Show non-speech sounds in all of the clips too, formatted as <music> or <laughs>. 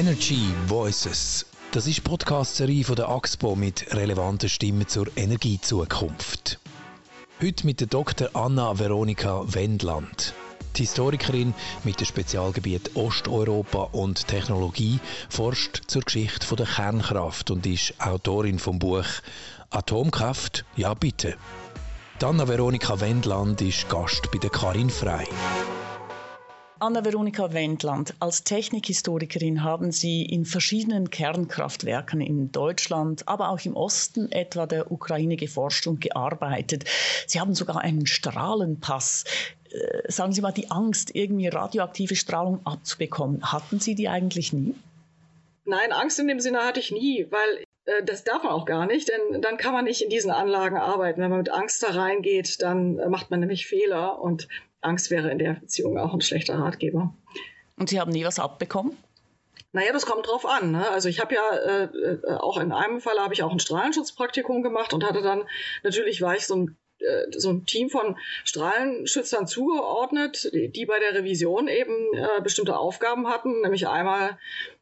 Energy Voices. Das ist die Podcast-Serie von der AXPO mit relevanten Stimmen zur Energiezukunft. Heute mit der Dr. Anna Veronika Wendland. Die Historikerin mit dem Spezialgebiet Osteuropa und Technologie forscht zur Geschichte der Kernkraft und ist Autorin vom Buch Atomkraft, ja bitte. Anna Veronika Wendland ist Gast bei der Karin Frei. Anna-Veronika Wendland, als Technikhistorikerin haben Sie in verschiedenen Kernkraftwerken in Deutschland, aber auch im Osten etwa der Ukraine geforscht und gearbeitet. Sie haben sogar einen Strahlenpass. Äh, sagen Sie mal, die Angst, irgendwie radioaktive Strahlung abzubekommen, hatten Sie die eigentlich nie? Nein, Angst in dem Sinne hatte ich nie, weil äh, das darf man auch gar nicht, denn dann kann man nicht in diesen Anlagen arbeiten. Wenn man mit Angst da reingeht, dann äh, macht man nämlich Fehler und Angst wäre in der Beziehung auch ein schlechter Ratgeber. Und Sie haben nie was abbekommen? Naja, das kommt drauf an. Ne? Also ich habe ja äh, äh, auch in einem Fall habe ich auch ein Strahlenschutzpraktikum gemacht und hatte dann natürlich war ich so ein äh, so ein Team von Strahlenschützern zugeordnet, die, bei der Revision eben äh, bestimmte Aufgaben hatten. Nämlich einmal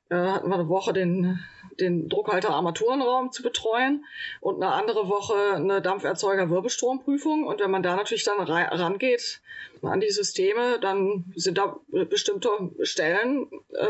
äh, hatten wir eine Woche den den Druckhalter Armaturenraum zu betreuen und eine andere Woche eine Dampferzeuger Wirbelstromprüfung. Und wenn man da natürlich dann rangeht an die Systeme, dann sind da bestimmte Stellen, äh,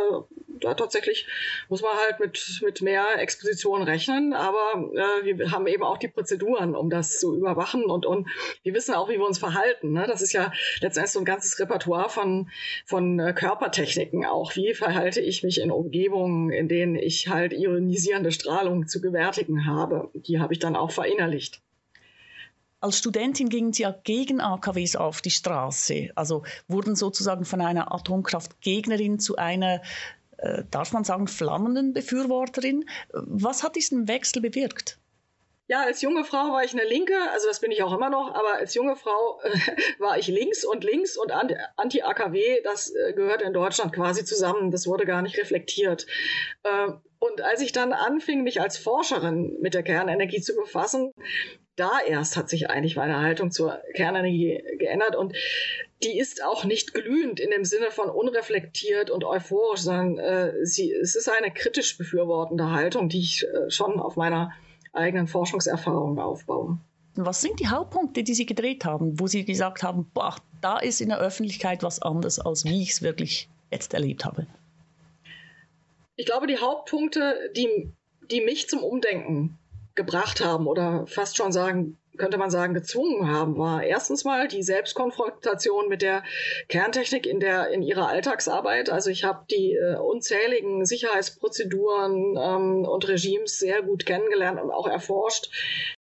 da tatsächlich muss man halt mit, mit mehr Exposition rechnen, aber äh, wir haben eben auch die Prozeduren, um das zu überwachen und, und wir wissen auch, wie wir uns verhalten. Ne? Das ist ja letztendlich so ein ganzes Repertoire von, von äh, Körpertechniken auch. Wie verhalte ich mich in Umgebungen, in denen ich halt ionisierende Strahlung zu gewärtigen habe? Die habe ich dann auch verinnerlicht. Als Studentin gingen Sie ja gegen AKWs auf die Straße, also wurden sozusagen von einer Atomkraftgegnerin zu einer äh, darf man sagen, flammenden Befürworterin. Was hat diesen Wechsel bewirkt? Ja, als junge Frau war ich eine Linke, also das bin ich auch immer noch, aber als junge Frau äh, war ich links und links und Anti-AKW, das äh, gehört in Deutschland quasi zusammen, das wurde gar nicht reflektiert. Äh, und als ich dann anfing, mich als Forscherin mit der Kernenergie zu befassen, da erst hat sich eigentlich meine Haltung zur Kernenergie geändert und die ist auch nicht glühend in dem Sinne von unreflektiert und euphorisch, sondern äh, sie, es ist eine kritisch befürwortende Haltung, die ich äh, schon auf meiner eigenen Forschungserfahrung aufbaue. Was sind die Hauptpunkte, die Sie gedreht haben, wo Sie gesagt haben, boah, da ist in der Öffentlichkeit was anderes, als wie ich es wirklich jetzt erlebt habe? Ich glaube, die Hauptpunkte, die, die mich zum Umdenken gebracht haben oder fast schon sagen, könnte man sagen, gezwungen haben, war erstens mal die Selbstkonfrontation mit der Kerntechnik in der in ihrer Alltagsarbeit. Also ich habe die äh, unzähligen Sicherheitsprozeduren ähm, und Regimes sehr gut kennengelernt und auch erforscht.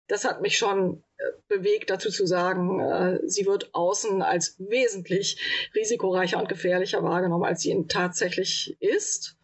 Das hat mich schon äh, bewegt, dazu zu sagen, äh, sie wird außen als wesentlich risikoreicher und gefährlicher wahrgenommen, als sie tatsächlich ist.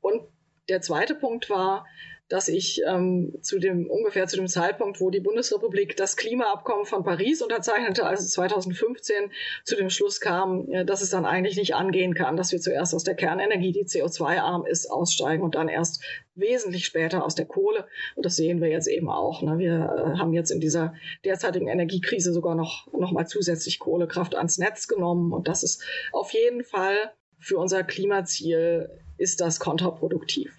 Und der zweite Punkt war, dass ich ähm, zu dem ungefähr zu dem Zeitpunkt, wo die Bundesrepublik das Klimaabkommen von Paris unterzeichnete, also 2015, zu dem Schluss kam, äh, dass es dann eigentlich nicht angehen kann, dass wir zuerst aus der Kernenergie, die CO2-arm ist, aussteigen und dann erst wesentlich später aus der Kohle. Und das sehen wir jetzt eben auch. Ne? Wir äh, haben jetzt in dieser derzeitigen Energiekrise sogar noch, noch mal zusätzlich Kohlekraft ans Netz genommen. Und das ist auf jeden Fall für unser Klimaziel ist das kontraproduktiv.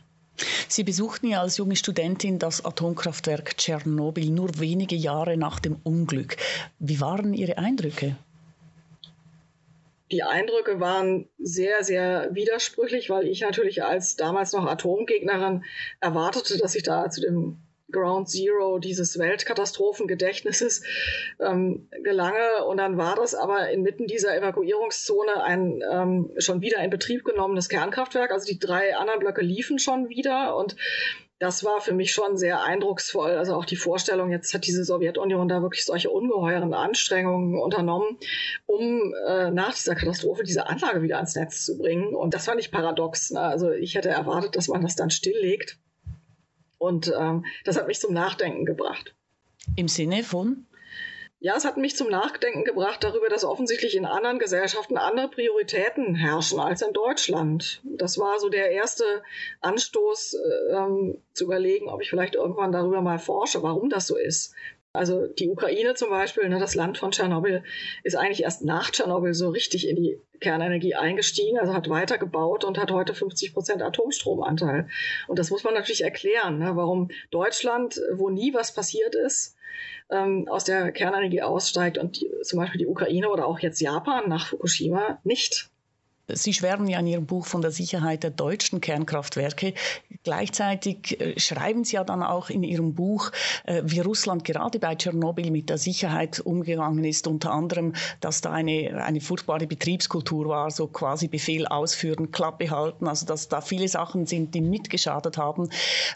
Sie besuchten ja als junge Studentin das Atomkraftwerk Tschernobyl nur wenige Jahre nach dem Unglück. Wie waren Ihre Eindrücke? Die Eindrücke waren sehr, sehr widersprüchlich, weil ich natürlich als damals noch Atomgegnerin erwartete, dass ich da zu dem Ground Zero dieses Weltkatastrophengedächtnisses ähm, gelange. Und dann war das aber inmitten dieser Evakuierungszone ein ähm, schon wieder in Betrieb genommenes Kernkraftwerk. Also die drei anderen Blöcke liefen schon wieder und das war für mich schon sehr eindrucksvoll. Also auch die Vorstellung, jetzt hat diese Sowjetunion da wirklich solche ungeheuren Anstrengungen unternommen, um äh, nach dieser Katastrophe diese Anlage wieder ans Netz zu bringen. Und das fand ich paradox. Ne? Also ich hätte erwartet, dass man das dann stilllegt und ähm, das hat mich zum Nachdenken gebracht. Im Sinne von? Ja, es hat mich zum Nachdenken gebracht darüber, dass offensichtlich in anderen Gesellschaften andere Prioritäten herrschen als in Deutschland. Das war so der erste Anstoß, äh, ähm, zu überlegen, ob ich vielleicht irgendwann darüber mal forsche, warum das so ist. Also die Ukraine zum Beispiel, ne, das Land von Tschernobyl, ist eigentlich erst nach Tschernobyl so richtig in die Kernenergie eingestiegen, also hat weitergebaut und hat heute 50 Prozent Atomstromanteil. Und das muss man natürlich erklären, ne, warum Deutschland, wo nie was passiert ist, ähm, aus der Kernenergie aussteigt und die, zum Beispiel die Ukraine oder auch jetzt Japan nach Fukushima nicht. Sie schwärmen ja in Ihrem Buch von der Sicherheit der deutschen Kernkraftwerke. Gleichzeitig äh, schreiben Sie ja dann auch in Ihrem Buch, äh, wie Russland gerade bei Tschernobyl mit der Sicherheit umgegangen ist. Unter anderem, dass da eine, eine furchtbare Betriebskultur war, so quasi Befehl ausführen, Klappe halten. Also, dass da viele Sachen sind, die mitgeschadet haben.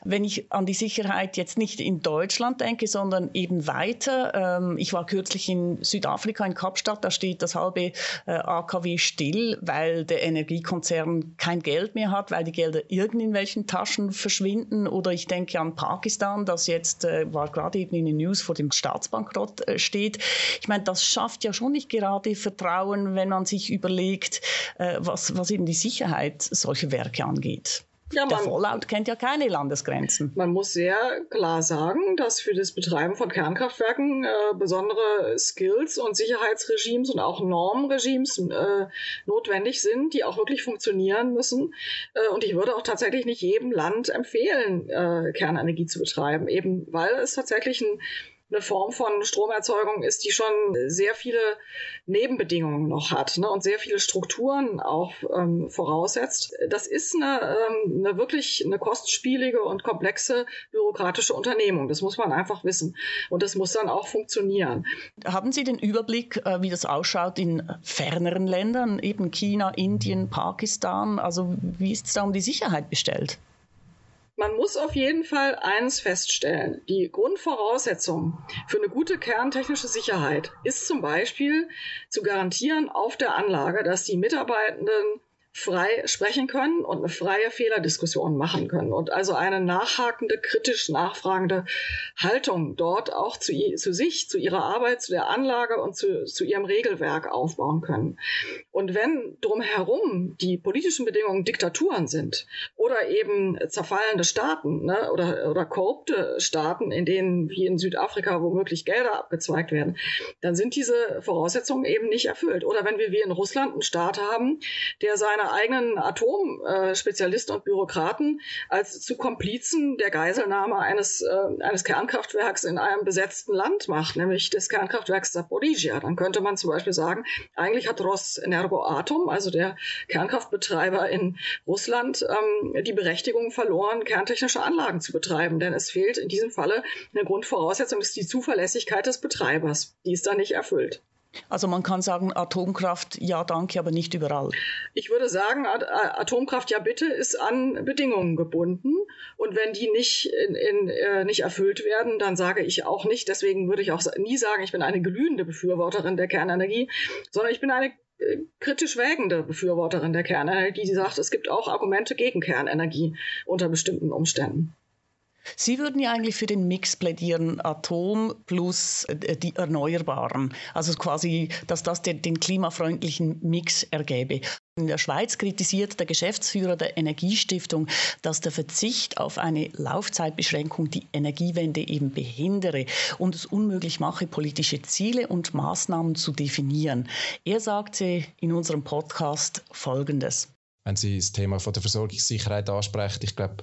Wenn ich an die Sicherheit jetzt nicht in Deutschland denke, sondern eben weiter. Ähm, ich war kürzlich in Südafrika, in Kapstadt. Da steht das halbe äh, AKW still, weil der Energiekonzern kein Geld mehr hat, weil die Gelder irgendwelchen Taschen verschwinden. Oder ich denke an Pakistan, das jetzt äh, war gerade eben in den News vor dem Staatsbankrott äh, steht. Ich meine, das schafft ja schon nicht gerade Vertrauen, wenn man sich überlegt, äh, was, was eben die Sicherheit solcher Werke angeht. Ja, der Fallout kennt ja keine Landesgrenzen. Man muss sehr klar sagen, dass für das Betreiben von Kernkraftwerken äh, besondere Skills und Sicherheitsregimes und auch Normregimes äh, notwendig sind, die auch wirklich funktionieren müssen. Äh, und ich würde auch tatsächlich nicht jedem Land empfehlen, äh, Kernenergie zu betreiben, eben weil es tatsächlich ein eine Form von Stromerzeugung ist, die schon sehr viele Nebenbedingungen noch hat ne, und sehr viele Strukturen auch ähm, voraussetzt. Das ist eine, ähm, eine wirklich eine kostspielige und komplexe bürokratische Unternehmung. Das muss man einfach wissen. Und das muss dann auch funktionieren. Haben Sie den Überblick, äh, wie das ausschaut in ferneren Ländern, eben China, Indien, Pakistan? Also wie ist es da um die Sicherheit bestellt? Man muss auf jeden Fall eines feststellen. Die Grundvoraussetzung für eine gute kerntechnische Sicherheit ist zum Beispiel zu garantieren auf der Anlage, dass die Mitarbeitenden frei sprechen können und eine freie Fehlerdiskussion machen können und also eine nachhakende, kritisch nachfragende Haltung dort auch zu, zu sich, zu ihrer Arbeit, zu der Anlage und zu, zu ihrem Regelwerk aufbauen können. Und wenn drumherum die politischen Bedingungen Diktaturen sind oder eben zerfallende Staaten ne, oder, oder korrupte Staaten, in denen wie in Südafrika womöglich Gelder abgezweigt werden, dann sind diese Voraussetzungen eben nicht erfüllt. Oder wenn wir wie in Russland einen Staat haben, der seine seine eigenen Atomspezialisten und Bürokraten als zu Komplizen der Geiselnahme eines, äh, eines Kernkraftwerks in einem besetzten Land macht, nämlich des Kernkraftwerks Zaporizhia. Dann könnte man zum Beispiel sagen, eigentlich hat Rosenergoatom, also der Kernkraftbetreiber in Russland, ähm, die Berechtigung verloren, kerntechnische Anlagen zu betreiben. Denn es fehlt in diesem Falle eine Grundvoraussetzung, ist die Zuverlässigkeit des Betreibers. Die ist da nicht erfüllt. Also man kann sagen, Atomkraft ja danke, aber nicht überall. Ich würde sagen, Atomkraft ja bitte ist an Bedingungen gebunden. Und wenn die nicht, in, in, äh, nicht erfüllt werden, dann sage ich auch nicht, deswegen würde ich auch nie sagen, ich bin eine glühende Befürworterin der Kernenergie, sondern ich bin eine äh, kritisch wägende Befürworterin der Kernenergie, die sagt, es gibt auch Argumente gegen Kernenergie unter bestimmten Umständen. Sie würden ja eigentlich für den Mix plädieren, Atom plus äh, die Erneuerbaren. Also quasi, dass das den, den klimafreundlichen Mix ergäbe. In der Schweiz kritisiert der Geschäftsführer der Energiestiftung, dass der Verzicht auf eine Laufzeitbeschränkung die Energiewende eben behindere und es unmöglich mache, politische Ziele und Maßnahmen zu definieren. Er sagte in unserem Podcast Folgendes. Wenn Sie das Thema von der Versorgungssicherheit ansprechen, ich glaube,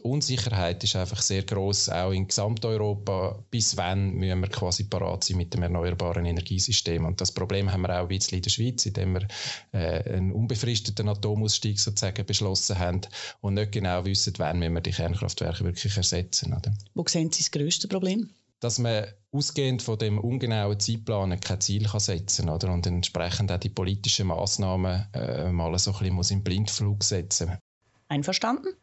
die Unsicherheit ist einfach sehr groß, auch in Gesamteuropa. Bis wann müssen wir quasi parat sein mit dem erneuerbaren Energiesystem? Und das Problem haben wir auch ein bisschen in der Schweiz, indem wir äh, einen unbefristeten Atomausstieg sozusagen beschlossen haben und nicht genau wissen, wann müssen wir die Kernkraftwerke wirklich ersetzen. Oder? Wo sehen Sie das grösste Problem? dass man ausgehend von dem ungenauen Zeitplan kein Ziel kann setzen kann oder? und entsprechend auch die politischen Massnahmen äh, mal so ein bisschen muss in Blindflug setzen. Einverstanden?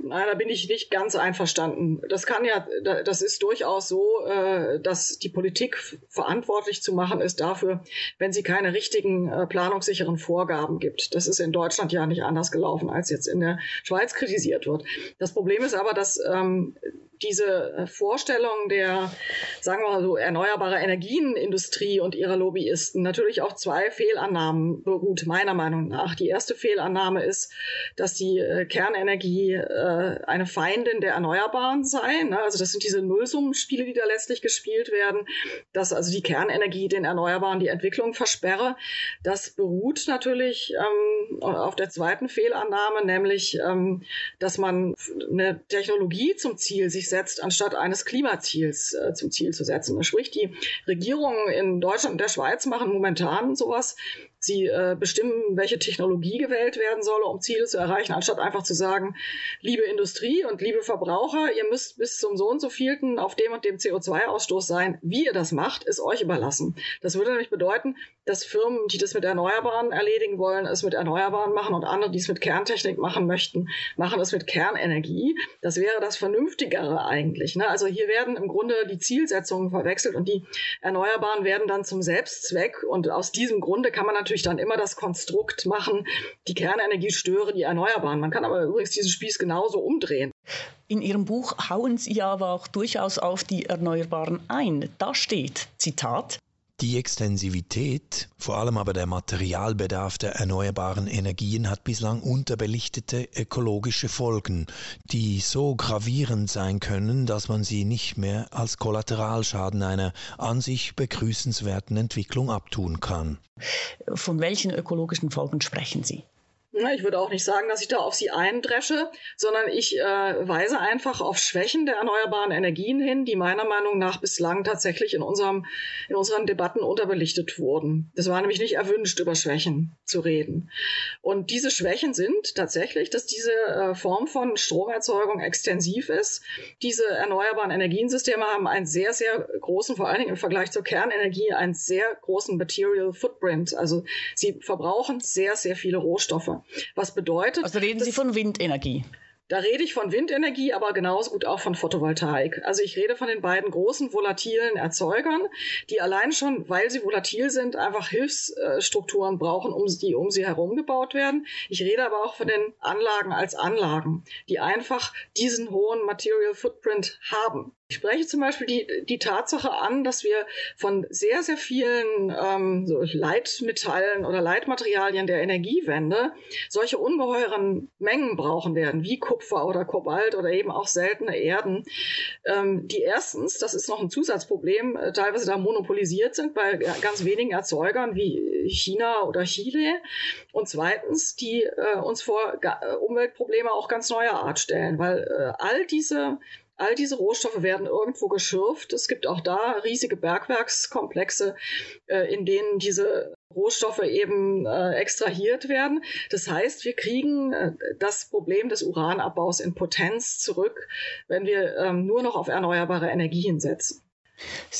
Nein, da bin ich nicht ganz einverstanden. Das kann ja, das ist durchaus so, äh, dass die Politik verantwortlich zu machen ist dafür, wenn sie keine richtigen äh, planungssicheren Vorgaben gibt. Das ist in Deutschland ja nicht anders gelaufen, als jetzt in der Schweiz kritisiert wird. Das Problem ist aber, dass ähm, diese äh, Vorstellung der, sagen wir mal so, erneuerbare Energienindustrie und ihrer Lobbyisten natürlich auf zwei Fehlannahmen beruht, meiner Meinung nach. Die erste Fehlannahme ist, dass die äh, Kernenergie äh, eine Feindin der Erneuerbaren sei. Ne? Also das sind diese Nullsummenspiele, die da letztlich gespielt werden, dass also die Kernenergie den Erneuerbaren die Entwicklung versperre. Das beruht natürlich ähm, auf der zweiten Fehlannahme, nämlich, ähm, dass man eine Technologie zum Ziel setzt, anstatt eines Klimaziels äh, zum Ziel zu setzen. Sprich, die Regierungen in Deutschland und der Schweiz machen momentan sowas, Sie äh, bestimmen, welche Technologie gewählt werden soll, um Ziele zu erreichen, anstatt einfach zu sagen, liebe Industrie und liebe Verbraucher, ihr müsst bis zum so und so vielten auf dem und dem CO2-Ausstoß sein. Wie ihr das macht, ist euch überlassen. Das würde nämlich bedeuten, dass Firmen, die das mit Erneuerbaren erledigen wollen, es mit Erneuerbaren machen und andere, die es mit Kerntechnik machen möchten, machen es mit Kernenergie. Das wäre das Vernünftigere eigentlich. Ne? Also hier werden im Grunde die Zielsetzungen verwechselt und die Erneuerbaren werden dann zum Selbstzweck und aus diesem Grunde kann man natürlich natürlich dann immer das Konstrukt machen, die Kernenergie störe die Erneuerbaren. Man kann aber übrigens diesen Spieß genauso umdrehen. In Ihrem Buch hauen Sie aber auch durchaus auf die Erneuerbaren ein. Da steht, Zitat, die Extensivität, vor allem aber der Materialbedarf der erneuerbaren Energien hat bislang unterbelichtete ökologische Folgen, die so gravierend sein können, dass man sie nicht mehr als Kollateralschaden einer an sich begrüßenswerten Entwicklung abtun kann. Von welchen ökologischen Folgen sprechen Sie? Ich würde auch nicht sagen, dass ich da auf sie eindresche, sondern ich äh, weise einfach auf Schwächen der erneuerbaren Energien hin, die meiner Meinung nach bislang tatsächlich in, unserem, in unseren Debatten unterbelichtet wurden. Es war nämlich nicht erwünscht, über Schwächen zu reden. Und diese Schwächen sind tatsächlich, dass diese äh, Form von Stromerzeugung extensiv ist. Diese erneuerbaren Energiensysteme haben einen sehr, sehr großen, vor allen Dingen im Vergleich zur Kernenergie, einen sehr großen Material Footprint. Also sie verbrauchen sehr, sehr viele Rohstoffe. Was bedeutet. Also reden Sie von Windenergie. Da rede ich von Windenergie, aber genauso gut auch von Photovoltaik. Also ich rede von den beiden großen volatilen Erzeugern, die allein schon, weil sie volatil sind, einfach Hilfsstrukturen brauchen, um die um sie herum gebaut werden. Ich rede aber auch von den Anlagen als Anlagen, die einfach diesen hohen Material Footprint haben. Ich spreche zum Beispiel die, die Tatsache an, dass wir von sehr, sehr vielen ähm, so Leitmetallen oder Leitmaterialien der Energiewende solche ungeheuren Mengen brauchen werden, wie Kupfer oder Kobalt oder eben auch seltene Erden, ähm, die erstens, das ist noch ein Zusatzproblem, äh, teilweise da monopolisiert sind bei ganz wenigen Erzeugern wie China oder Chile. Und zweitens, die äh, uns vor Umweltprobleme auch ganz neuer Art stellen, weil äh, all diese All diese Rohstoffe werden irgendwo geschürft. Es gibt auch da riesige Bergwerkskomplexe, äh, in denen diese Rohstoffe eben äh, extrahiert werden. Das heißt, wir kriegen äh, das Problem des Uranabbaus in Potenz zurück, wenn wir ähm, nur noch auf erneuerbare Energien setzen.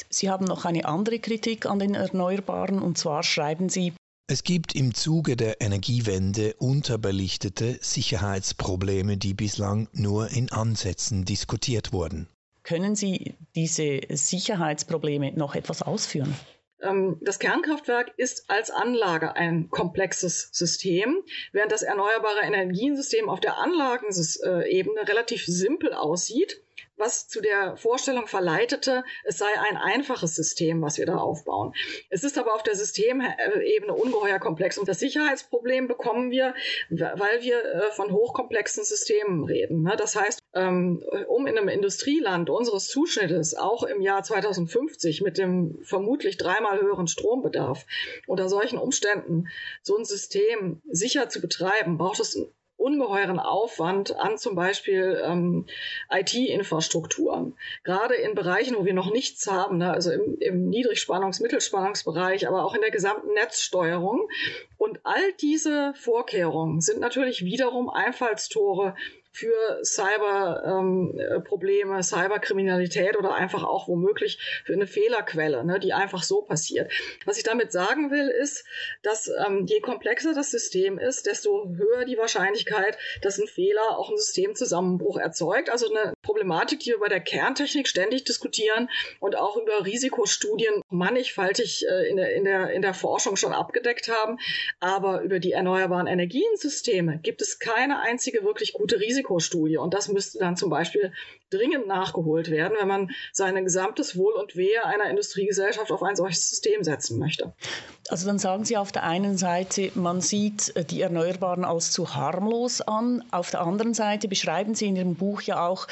Sie haben noch eine andere Kritik an den Erneuerbaren und zwar schreiben Sie, es gibt im Zuge der Energiewende unterbelichtete Sicherheitsprobleme, die bislang nur in Ansätzen diskutiert wurden. Können Sie diese Sicherheitsprobleme noch etwas ausführen? Ähm, das Kernkraftwerk ist als Anlage ein komplexes System, während das erneuerbare Energiensystem auf der Anlagenebene relativ simpel aussieht was zu der Vorstellung verleitete, es sei ein einfaches System, was wir da aufbauen. Es ist aber auf der Systemebene ungeheuer komplex und das Sicherheitsproblem bekommen wir, weil wir äh, von hochkomplexen Systemen reden. Ne? Das heißt, ähm, um in einem Industrieland unseres Zuschnittes auch im Jahr 2050 mit dem vermutlich dreimal höheren Strombedarf unter solchen Umständen so ein System sicher zu betreiben, braucht es ungeheuren Aufwand an zum Beispiel ähm, IT-Infrastrukturen. Gerade in Bereichen, wo wir noch nichts haben, ne, also im, im Niedrigspannungs-, Mittelspannungsbereich, aber auch in der gesamten Netzsteuerung. Und all diese Vorkehrungen sind natürlich wiederum Einfallstore für Cyberprobleme, ähm, Cyberkriminalität oder einfach auch womöglich für eine Fehlerquelle, ne, die einfach so passiert. Was ich damit sagen will, ist, dass ähm, je komplexer das System ist, desto höher die Wahrscheinlichkeit, dass ein Fehler auch einen Systemzusammenbruch erzeugt, also eine Problematik, die wir bei der Kerntechnik ständig diskutieren und auch über Risikostudien mannigfaltig äh, in, der, in, der, in der Forschung schon abgedeckt haben. Aber über die erneuerbaren Energiensysteme gibt es keine einzige wirklich gute Risikostudie. Und das müsste dann zum Beispiel dringend nachgeholt werden, wenn man sein gesamtes Wohl und Wehe einer Industriegesellschaft auf ein solches System setzen möchte. Also dann sagen Sie auf der einen Seite, man sieht äh, die Erneuerbaren als zu harmlos an. Auf der anderen Seite beschreiben Sie in Ihrem Buch ja auch,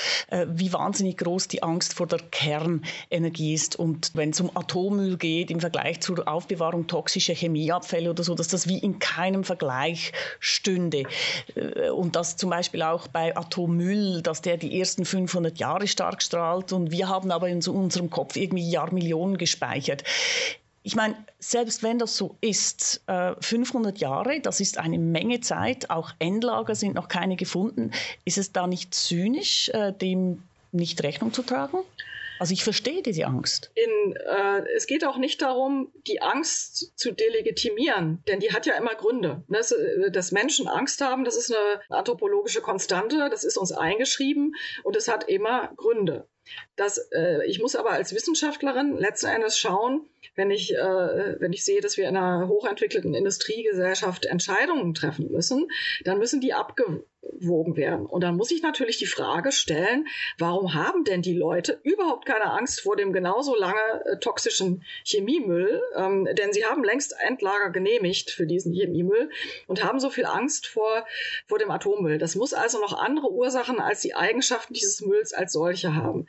wie wahnsinnig groß die Angst vor der Kernenergie ist. Und wenn es um Atommüll geht, im Vergleich zur Aufbewahrung toxischer Chemieabfälle oder so, dass das wie in keinem Vergleich stünde. Äh, und dass zum Beispiel auch bei Atommüll, dass der die ersten 500 Jahre stark strahlt und wir haben aber in unserem Kopf irgendwie Jahrmillionen gespeichert. Ich meine, selbst wenn das so ist, 500 äh, Jahre, das ist eine Menge Zeit, auch Endlager sind noch keine gefunden. Ist es da nicht zynisch, äh, dem nicht Rechnung zu tragen? Also ich verstehe diese Angst. In, äh, es geht auch nicht darum, die Angst zu delegitimieren, denn die hat ja immer Gründe. Das, äh, dass Menschen Angst haben, das ist eine anthropologische Konstante, das ist uns eingeschrieben und es hat immer Gründe. Das, äh, ich muss aber als Wissenschaftlerin letzten Endes schauen, wenn ich, äh, wenn ich sehe, dass wir in einer hochentwickelten Industriegesellschaft Entscheidungen treffen müssen, dann müssen die abgewogen werden. Und dann muss ich natürlich die Frage stellen, warum haben denn die Leute überhaupt keine Angst vor dem genauso lange äh, toxischen Chemiemüll? Ähm, denn sie haben längst Endlager genehmigt für diesen Chemiemüll und haben so viel Angst vor, vor dem Atommüll. Das muss also noch andere Ursachen als die Eigenschaften dieses Mülls als solche haben.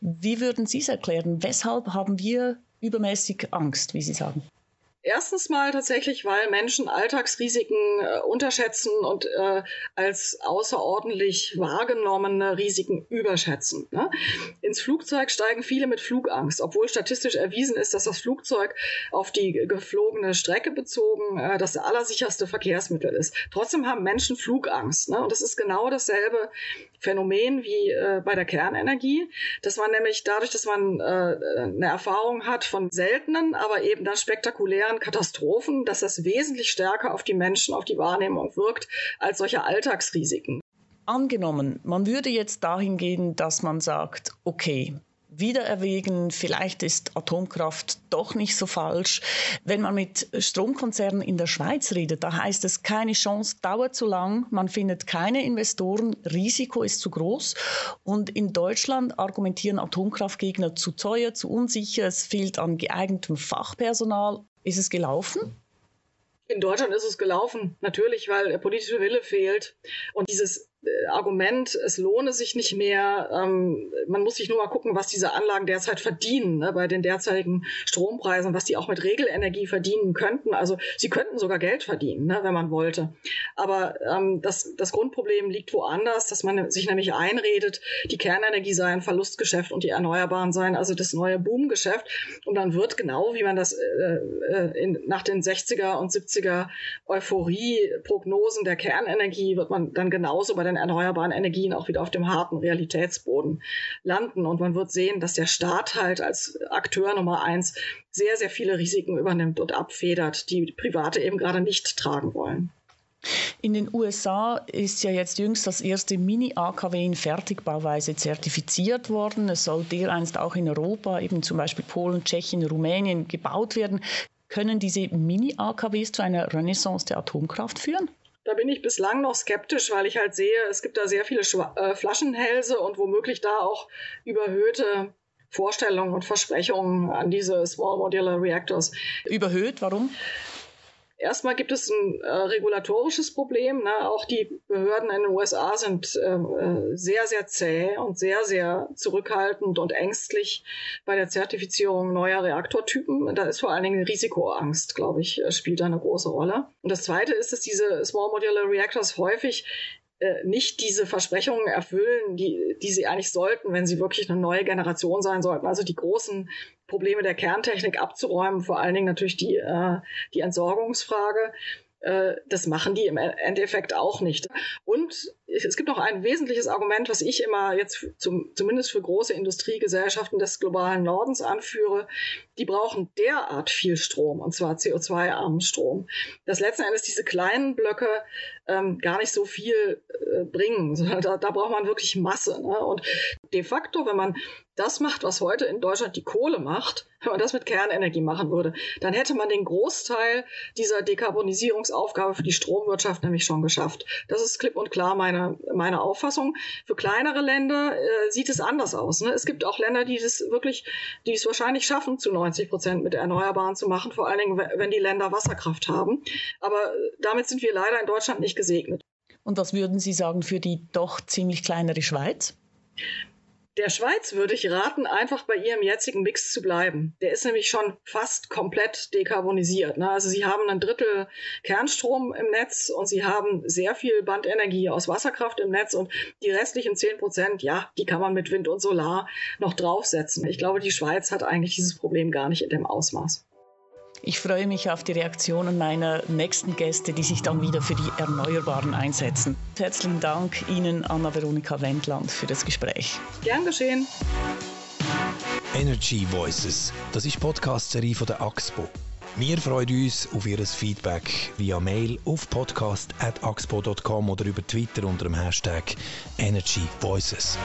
Wie würden Sie es erklären? Weshalb haben wir übermäßig Angst, wie Sie sagen? Erstens mal tatsächlich, weil Menschen Alltagsrisiken äh, unterschätzen und äh, als außerordentlich wahrgenommene Risiken überschätzen. Ne? Ins Flugzeug steigen viele mit Flugangst, obwohl statistisch erwiesen ist, dass das Flugzeug auf die geflogene Strecke bezogen äh, das allersicherste Verkehrsmittel ist. Trotzdem haben Menschen Flugangst. Ne? Und das ist genau dasselbe Phänomen wie äh, bei der Kernenergie, dass man nämlich dadurch, dass man äh, eine Erfahrung hat von seltenen, aber eben dann spektakulären Katastrophen, dass das wesentlich stärker auf die Menschen, auf die Wahrnehmung wirkt als solche Alltagsrisiken. Angenommen, man würde jetzt dahin gehen, dass man sagt, okay, wieder erwägen, vielleicht ist Atomkraft doch nicht so falsch. Wenn man mit Stromkonzernen in der Schweiz redet, da heißt es, keine Chance, dauert zu lang, man findet keine Investoren, Risiko ist zu groß. Und in Deutschland argumentieren Atomkraftgegner zu teuer, zu unsicher, es fehlt an geeignetem Fachpersonal. Ist es gelaufen? In Deutschland ist es gelaufen, natürlich, weil der politische Wille fehlt. Und dieses Argument, es lohne sich nicht mehr. Ähm, man muss sich nur mal gucken, was diese Anlagen derzeit verdienen, ne, bei den derzeitigen Strompreisen, was die auch mit Regelenergie verdienen könnten. Also sie könnten sogar Geld verdienen, ne, wenn man wollte. Aber ähm, das, das Grundproblem liegt woanders, dass man sich nämlich einredet, die Kernenergie sei ein Verlustgeschäft und die Erneuerbaren seien also das neue Boomgeschäft. Und dann wird genau, wie man das äh, äh in, nach den 60er und 70er Euphorie-Prognosen der Kernenergie, wird man dann genauso bei den erneuerbaren Energien auch wieder auf dem harten Realitätsboden landen. Und man wird sehen, dass der Staat halt als Akteur Nummer eins sehr, sehr viele Risiken übernimmt und abfedert, die Private eben gerade nicht tragen wollen. In den USA ist ja jetzt jüngst das erste Mini-AKW in Fertigbauweise zertifiziert worden. Es soll dereinst auch in Europa, eben zum Beispiel Polen, Tschechien, Rumänien, gebaut werden. Können diese Mini-AKWs zu einer Renaissance der Atomkraft führen? Da bin ich bislang noch skeptisch, weil ich halt sehe, es gibt da sehr viele Schwa äh, Flaschenhälse und womöglich da auch überhöhte Vorstellungen und Versprechungen an diese Small Modular Reactors. Überhöht, warum? Erstmal gibt es ein äh, regulatorisches Problem. Ne? Auch die Behörden in den USA sind äh, sehr, sehr zäh und sehr, sehr zurückhaltend und ängstlich bei der Zertifizierung neuer Reaktortypen. Da ist vor allen Dingen Risikoangst, glaube ich, äh, spielt eine große Rolle. Und das Zweite ist, dass diese Small Modular Reactors häufig äh, nicht diese Versprechungen erfüllen, die, die sie eigentlich sollten, wenn sie wirklich eine neue Generation sein sollten. Also die großen Probleme der Kerntechnik abzuräumen, vor allen Dingen natürlich die, äh, die Entsorgungsfrage. Äh, das machen die im Endeffekt auch nicht. Und es gibt noch ein wesentliches Argument, was ich immer jetzt zum, zumindest für große Industriegesellschaften des globalen Nordens anführe. Die brauchen derart viel Strom, und zwar CO2-armen Strom, dass letzten Endes diese kleinen Blöcke ähm, gar nicht so viel äh, bringen, <laughs> sondern da, da braucht man wirklich Masse. Ne? Und de facto, wenn man das macht, was heute in Deutschland die Kohle macht, <laughs> wenn man das mit Kernenergie machen würde, dann hätte man den Großteil dieser Dekarbonisierungsaufgabe für die Stromwirtschaft nämlich schon geschafft. Das ist klipp und klar meine, meine Auffassung. Für kleinere Länder äh, sieht es anders aus. Ne? Es gibt auch Länder, die es wirklich, die es wahrscheinlich schaffen, zu 90 Prozent mit Erneuerbaren zu machen, vor allen Dingen, wenn die Länder Wasserkraft haben. Aber äh, damit sind wir leider in Deutschland nicht gesegnet. Und was würden Sie sagen für die doch ziemlich kleinere Schweiz? Der Schweiz würde ich raten, einfach bei ihrem jetzigen Mix zu bleiben. Der ist nämlich schon fast komplett dekarbonisiert. Ne? Also sie haben ein Drittel Kernstrom im Netz und sie haben sehr viel Bandenergie aus Wasserkraft im Netz und die restlichen 10 Prozent, ja, die kann man mit Wind und Solar noch draufsetzen. Ich glaube, die Schweiz hat eigentlich dieses Problem gar nicht in dem Ausmaß. Ich freue mich auf die Reaktionen meiner nächsten Gäste, die sich dann wieder für die Erneuerbaren einsetzen. Herzlichen Dank Ihnen, Anna-Veronika Wendland, für das Gespräch. Gern geschehen. Energy Voices, das ist die Podcast-Serie von der AXPO. Wir freuen uns auf Ihr Feedback via Mail auf podcast.axpo.com oder über Twitter unter dem Hashtag Energy Voices.